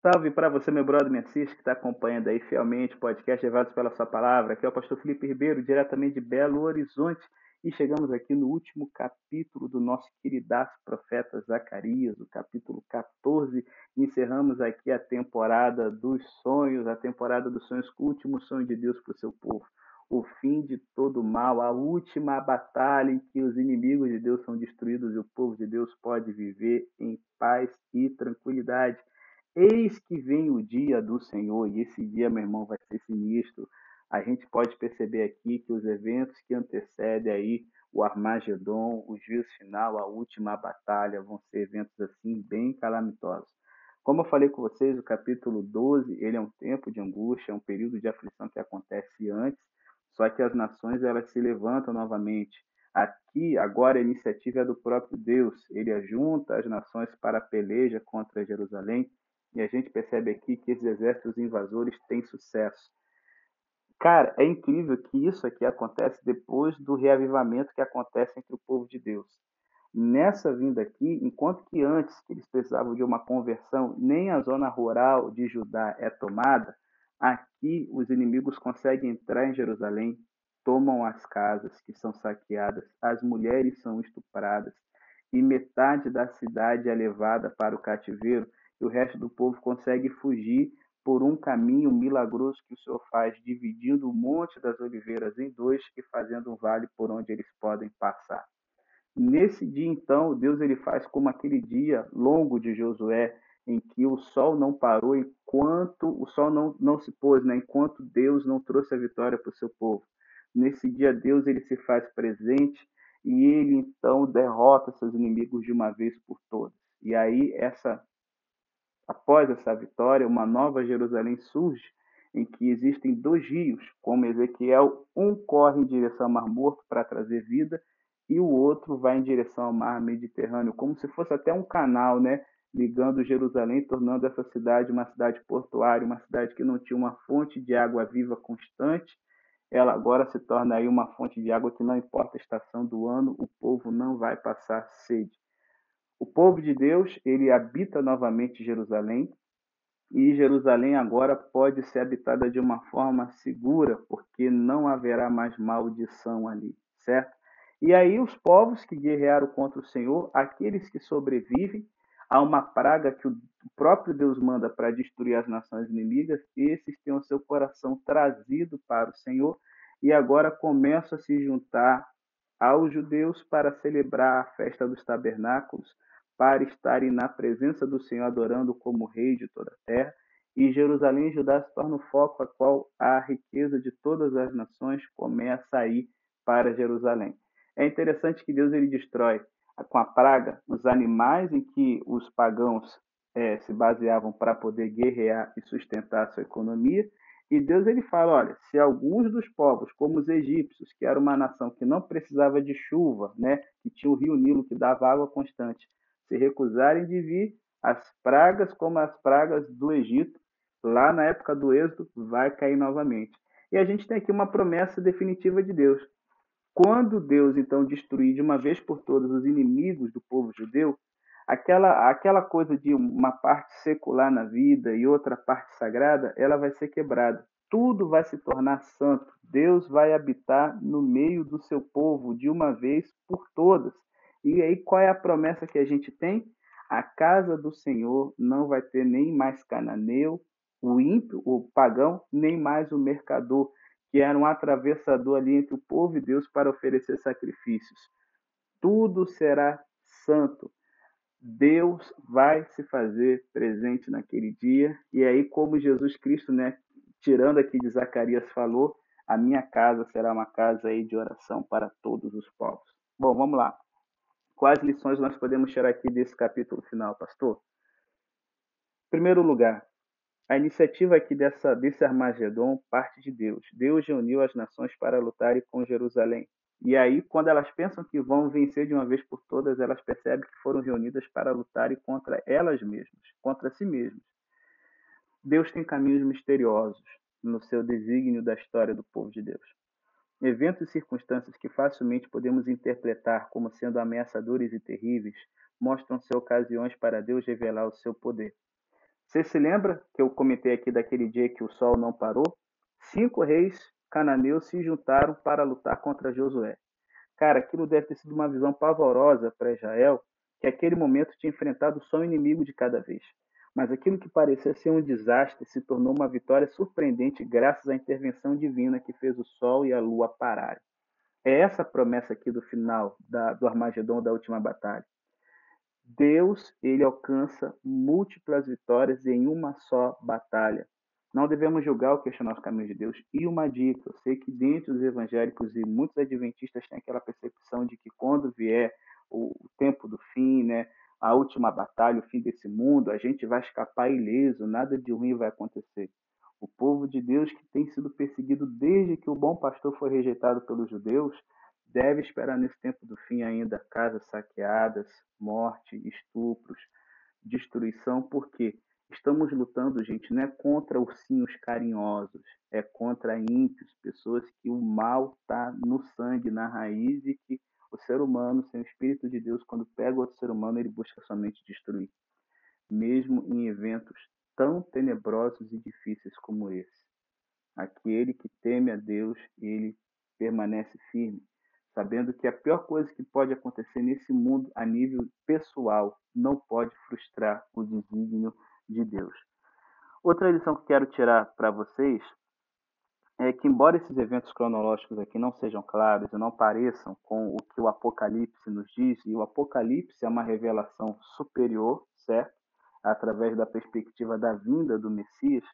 Salve para você, meu brother, minha cis, que está acompanhando aí fielmente o podcast Levados pela Sua Palavra. Aqui é o pastor Felipe Ribeiro, diretamente de Belo Horizonte. E chegamos aqui no último capítulo do nosso queridaço profeta Zacarias, o capítulo 14. Encerramos aqui a temporada dos sonhos, a temporada dos sonhos, o último sonho de Deus para o seu povo. O fim de todo mal, a última batalha em que os inimigos de Deus são destruídos e o povo de Deus pode viver em paz e tranquilidade. Eis que vem o dia do Senhor, e esse dia, meu irmão, vai ser sinistro. A gente pode perceber aqui que os eventos que antecedem aí o Armagedon, o juízo final, a última batalha, vão ser eventos assim bem calamitosos. Como eu falei com vocês, o capítulo 12, ele é um tempo de angústia, é um período de aflição que acontece antes, só que as nações elas se levantam novamente. Aqui, agora, a iniciativa é do próprio Deus. Ele ajunta as nações para a peleja contra Jerusalém e a gente percebe aqui que esses exércitos invasores têm sucesso. Cara, é incrível que isso aqui acontece depois do reavivamento que acontece entre o povo de Deus. Nessa vinda aqui, enquanto que antes eles precisavam de uma conversão, nem a zona rural de Judá é tomada, aqui os inimigos conseguem entrar em Jerusalém, tomam as casas que são saqueadas, as mulheres são estupradas e metade da cidade é levada para o cativeiro e o resto do povo consegue fugir por um caminho milagroso que o Senhor faz, dividindo o Monte das Oliveiras em dois e fazendo um vale por onde eles podem passar. Nesse dia, então, Deus ele faz como aquele dia longo de Josué, em que o sol não parou enquanto o sol não, não se pôs, né? enquanto Deus não trouxe a vitória para o seu povo. Nesse dia, Deus ele se faz presente e ele então derrota seus inimigos de uma vez por todas. E aí essa Após essa vitória, uma nova Jerusalém surge, em que existem dois rios, como Ezequiel, um corre em direção ao Mar Morto para trazer vida, e o outro vai em direção ao Mar Mediterrâneo, como se fosse até um canal, né, ligando Jerusalém, tornando essa cidade uma cidade portuária, uma cidade que não tinha uma fonte de água viva constante. Ela agora se torna aí uma fonte de água que não importa a estação do ano, o povo não vai passar sede. O povo de Deus, ele habita novamente Jerusalém, e Jerusalém agora pode ser habitada de uma forma segura, porque não haverá mais maldição ali, certo? E aí os povos que guerrearam contra o Senhor, aqueles que sobrevivem a uma praga que o próprio Deus manda para destruir as nações inimigas, esses têm o seu coração trazido para o Senhor e agora começam a se juntar aos judeus para celebrar a festa dos tabernáculos, para estarem na presença do Senhor, adorando como Rei de toda a terra. E Jerusalém e Judá se torna o foco a qual a riqueza de todas as nações começa a ir para Jerusalém. É interessante que Deus ele destrói com a praga os animais em que os pagãos é, se baseavam para poder guerrear e sustentar a sua economia. E Deus ele fala, olha, se alguns dos povos, como os egípcios, que era uma nação que não precisava de chuva, né, que tinha o rio Nilo que dava água constante, se recusarem de vir, as pragas, como as pragas do Egito, lá na época do Êxodo, vai cair novamente. E a gente tem aqui uma promessa definitiva de Deus. Quando Deus, então, destruir de uma vez por todas os inimigos do povo judeu, aquela, aquela coisa de uma parte secular na vida e outra parte sagrada, ela vai ser quebrada. Tudo vai se tornar santo. Deus vai habitar no meio do seu povo de uma vez por todas. E aí, qual é a promessa que a gente tem? A casa do Senhor não vai ter nem mais cananeu, o ímpio, o pagão, nem mais o mercador, que era um atravessador ali entre o povo e Deus para oferecer sacrifícios. Tudo será santo. Deus vai se fazer presente naquele dia. E aí, como Jesus Cristo, né, tirando aqui de Zacarias, falou, a minha casa será uma casa aí de oração para todos os povos. Bom, vamos lá. Quais lições nós podemos tirar aqui desse capítulo final, pastor? Em primeiro lugar, a iniciativa aqui dessa, desse Armagedon parte de Deus. Deus reuniu as nações para lutarem com Jerusalém. E aí, quando elas pensam que vão vencer de uma vez por todas, elas percebem que foram reunidas para lutarem contra elas mesmas, contra si mesmas. Deus tem caminhos misteriosos no seu desígnio da história do povo de Deus. Eventos e circunstâncias que facilmente podemos interpretar como sendo ameaçadores e terríveis mostram-se ocasiões para Deus revelar o seu poder. Você se lembra que eu comentei aqui daquele dia que o sol não parou? Cinco reis cananeus se juntaram para lutar contra Josué. Cara, aquilo deve ter sido uma visão pavorosa para Israel, que naquele momento tinha enfrentado só um inimigo de cada vez. Mas aquilo que parecia ser um desastre se tornou uma vitória surpreendente graças à intervenção divina que fez o sol e a lua pararem. É essa a promessa aqui do final da, do Armagedon da última batalha. Deus, ele alcança múltiplas vitórias em uma só batalha. Não devemos julgar ou questionar os caminhos de Deus. E uma dica, eu sei que dentro dos evangélicos e muitos adventistas têm aquela percepção de que quando vier o tempo do fim, né, a última batalha, o fim desse mundo, a gente vai escapar ileso, nada de ruim vai acontecer. O povo de Deus que tem sido perseguido desde que o bom pastor foi rejeitado pelos judeus, deve esperar nesse tempo do fim ainda casas saqueadas, morte, estupros, destruição, porque estamos lutando, gente, não é contra ursinhos carinhosos, é contra ímpios, pessoas que o mal está no sangue, na raiz e que o ser humano, sem o Espírito de Deus, quando pega outro ser humano, ele busca somente destruir. Mesmo em eventos tão tenebrosos e difíceis como esse. Aquele que teme a Deus, ele permanece firme, sabendo que a pior coisa que pode acontecer nesse mundo a nível pessoal não pode frustrar o desígnio de Deus. Outra lição que quero tirar para vocês é que, embora esses eventos cronológicos aqui não sejam claros e não pareçam com o que o Apocalipse nos diz, e o Apocalipse é uma revelação superior, certo? Através da perspectiva da vinda do Messias,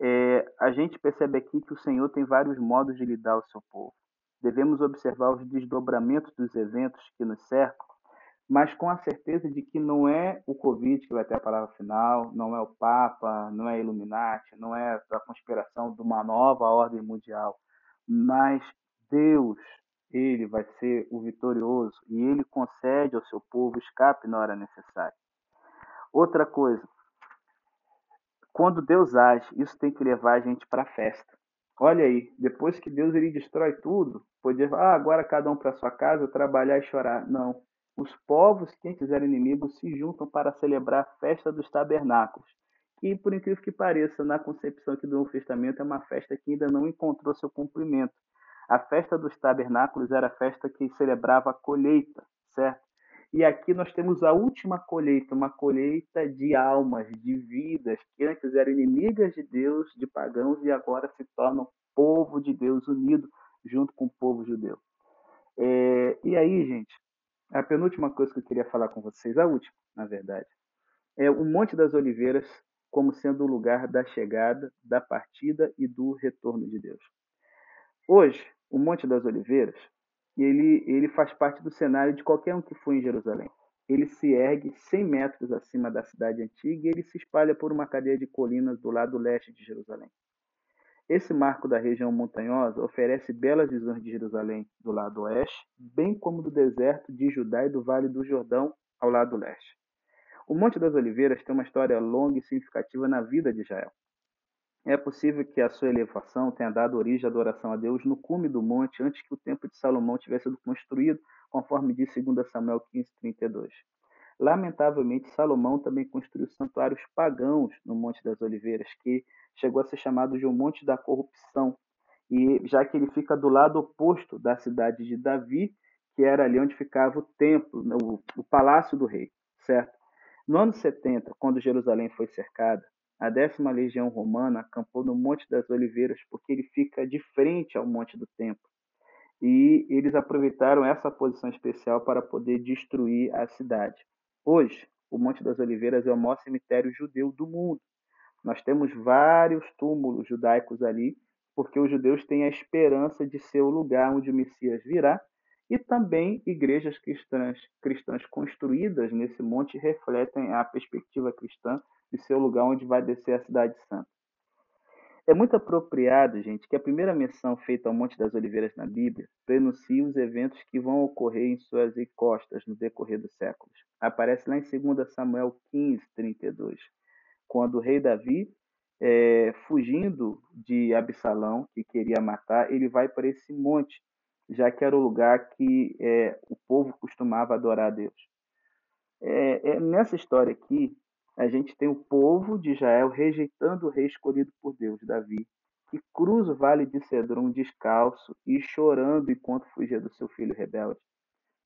é, a gente percebe aqui que o Senhor tem vários modos de lidar ao seu povo. Devemos observar os desdobramentos dos eventos que nos cercam mas com a certeza de que não é o Covid que vai ter a palavra final, não é o Papa, não é a Illuminati, não é a conspiração de uma nova ordem mundial, mas Deus, ele vai ser o vitorioso e ele concede ao seu povo escape na hora necessária. Outra coisa, quando Deus age, isso tem que levar a gente para a festa. Olha aí, depois que Deus ele destrói tudo, podia ah, agora cada um para sua casa, trabalhar e chorar. Não, os povos, quem fizer inimigos, se juntam para celebrar a festa dos tabernáculos, que, por incrível que pareça, na concepção aqui do Novo Testamento, é uma festa que ainda não encontrou seu cumprimento. A festa dos tabernáculos era a festa que celebrava a colheita, certo? E aqui nós temos a última colheita, uma colheita de almas, de vidas, que antes eram inimigas de Deus, de pagãos, e agora se tornam povo de Deus unido junto com o povo judeu. É, e aí, gente, a penúltima coisa que eu queria falar com vocês, a última, na verdade, é o Monte das Oliveiras como sendo o lugar da chegada, da partida e do retorno de Deus. Hoje, o Monte das Oliveiras, ele, ele faz parte do cenário de qualquer um que for em Jerusalém. Ele se ergue 100 metros acima da cidade antiga e ele se espalha por uma cadeia de colinas do lado leste de Jerusalém. Esse marco da região montanhosa oferece belas visões de Jerusalém do lado oeste, bem como do deserto de Judá e do Vale do Jordão ao lado leste. O Monte das Oliveiras tem uma história longa e significativa na vida de Israel. É possível que a sua elevação tenha dado origem à adoração a Deus no cume do monte antes que o Templo de Salomão tivesse sido construído, conforme diz 2 Samuel 15:32. Lamentavelmente, Salomão também construiu santuários pagãos no Monte das Oliveiras, que chegou a ser chamado de um Monte da Corrupção, e já que ele fica do lado oposto da cidade de Davi, que era ali onde ficava o templo, né, o, o palácio do rei, certo? No ano 70, quando Jerusalém foi cercada, a décima legião romana acampou no Monte das Oliveiras, porque ele fica de frente ao Monte do Templo. E eles aproveitaram essa posição especial para poder destruir a cidade. Hoje, o Monte das Oliveiras é o maior cemitério judeu do mundo. Nós temos vários túmulos judaicos ali, porque os judeus têm a esperança de ser o lugar onde o Messias virá, e também igrejas cristãs, cristãs construídas nesse monte refletem a perspectiva cristã de ser o lugar onde vai descer a cidade santa. É muito apropriado, gente, que a primeira menção feita ao Monte das Oliveiras na Bíblia prenuncie os eventos que vão ocorrer em suas encostas no decorrer dos séculos. Aparece lá em 2 Samuel 15, 32, quando o rei Davi, é, fugindo de Absalão, que queria matar, ele vai para esse monte, já que era o lugar que é, o povo costumava adorar a Deus. É, é, nessa história aqui, a gente tem o povo de Israel rejeitando o rei escolhido por Deus, Davi, que cruza o vale de Cedron descalço e chorando enquanto fugia do seu filho rebelde.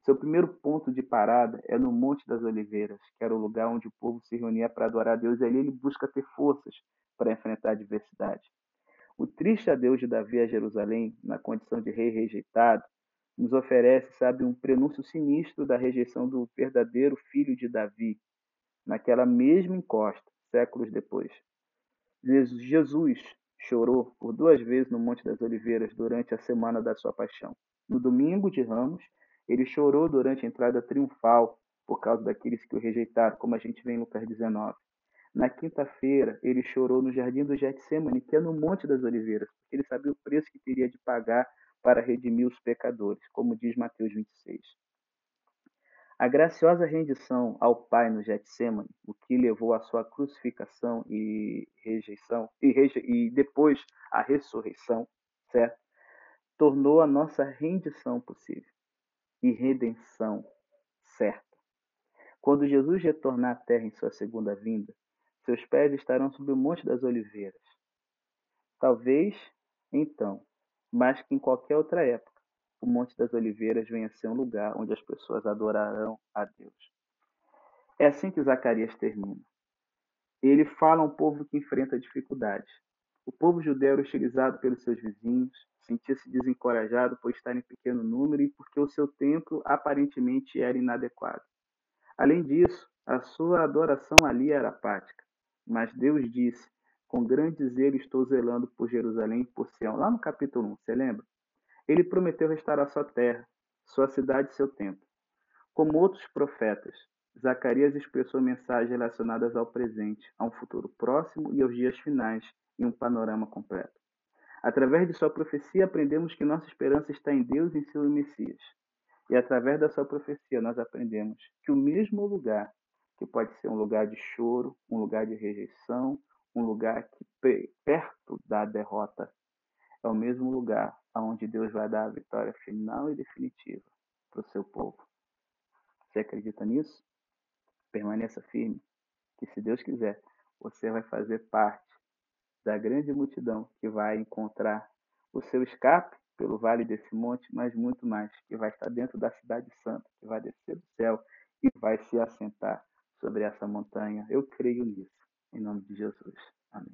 Seu primeiro ponto de parada é no Monte das Oliveiras, que era o lugar onde o povo se reunia para adorar a Deus, e ali ele busca ter forças para enfrentar a adversidade. O triste adeus de Davi a Jerusalém, na condição de rei rejeitado, nos oferece, sabe, um prenúncio sinistro da rejeição do verdadeiro filho de Davi, naquela mesma encosta, séculos depois. Jesus chorou por duas vezes no Monte das Oliveiras durante a semana da sua paixão. No domingo de Ramos, ele chorou durante a entrada triunfal por causa daqueles que o rejeitaram, como a gente vê em Lucas 19. Na quinta-feira, ele chorou no jardim do Getsemane, que é no Monte das Oliveiras, porque ele sabia o preço que teria de pagar para redimir os pecadores, como diz Mateus 26. A graciosa rendição ao Pai no Getsemane, o que levou à sua crucificação e rejeição e, reje, e depois a ressurreição, certo? Tornou a nossa rendição possível e redenção certa. Quando Jesus retornar à terra em sua segunda vinda, seus pés estarão sobre o Monte das Oliveiras. Talvez, então, mais que em qualquer outra época, o Monte das Oliveiras venha a ser um lugar onde as pessoas adorarão a Deus. É assim que Zacarias termina. Ele fala a um povo que enfrenta dificuldades. O povo judeu era hostilizado pelos seus vizinhos, sentia-se desencorajado por estar em pequeno número e porque o seu templo aparentemente era inadequado. Além disso, a sua adoração ali era apática. Mas Deus disse: Com grande zelo estou zelando por Jerusalém e por Sião. Lá no capítulo 1, você lembra? Ele prometeu restaurar sua terra, sua cidade e seu templo. Como outros profetas, Zacarias expressou mensagens relacionadas ao presente, a um futuro próximo e aos dias finais, em um panorama completo. Através de sua profecia, aprendemos que nossa esperança está em Deus e em seu Messias. E através da sua profecia, nós aprendemos que o mesmo lugar, que pode ser um lugar de choro, um lugar de rejeição, um lugar que perto da derrota, é o mesmo lugar aonde Deus vai dar a vitória final e definitiva para o seu povo. Você acredita nisso? Permaneça firme, que se Deus quiser, você vai fazer parte da grande multidão que vai encontrar o seu escape pelo vale desse monte, mas muito mais, que vai estar dentro da cidade santa, que vai descer do céu e vai se assentar sobre essa montanha. Eu creio nisso, em nome de Jesus.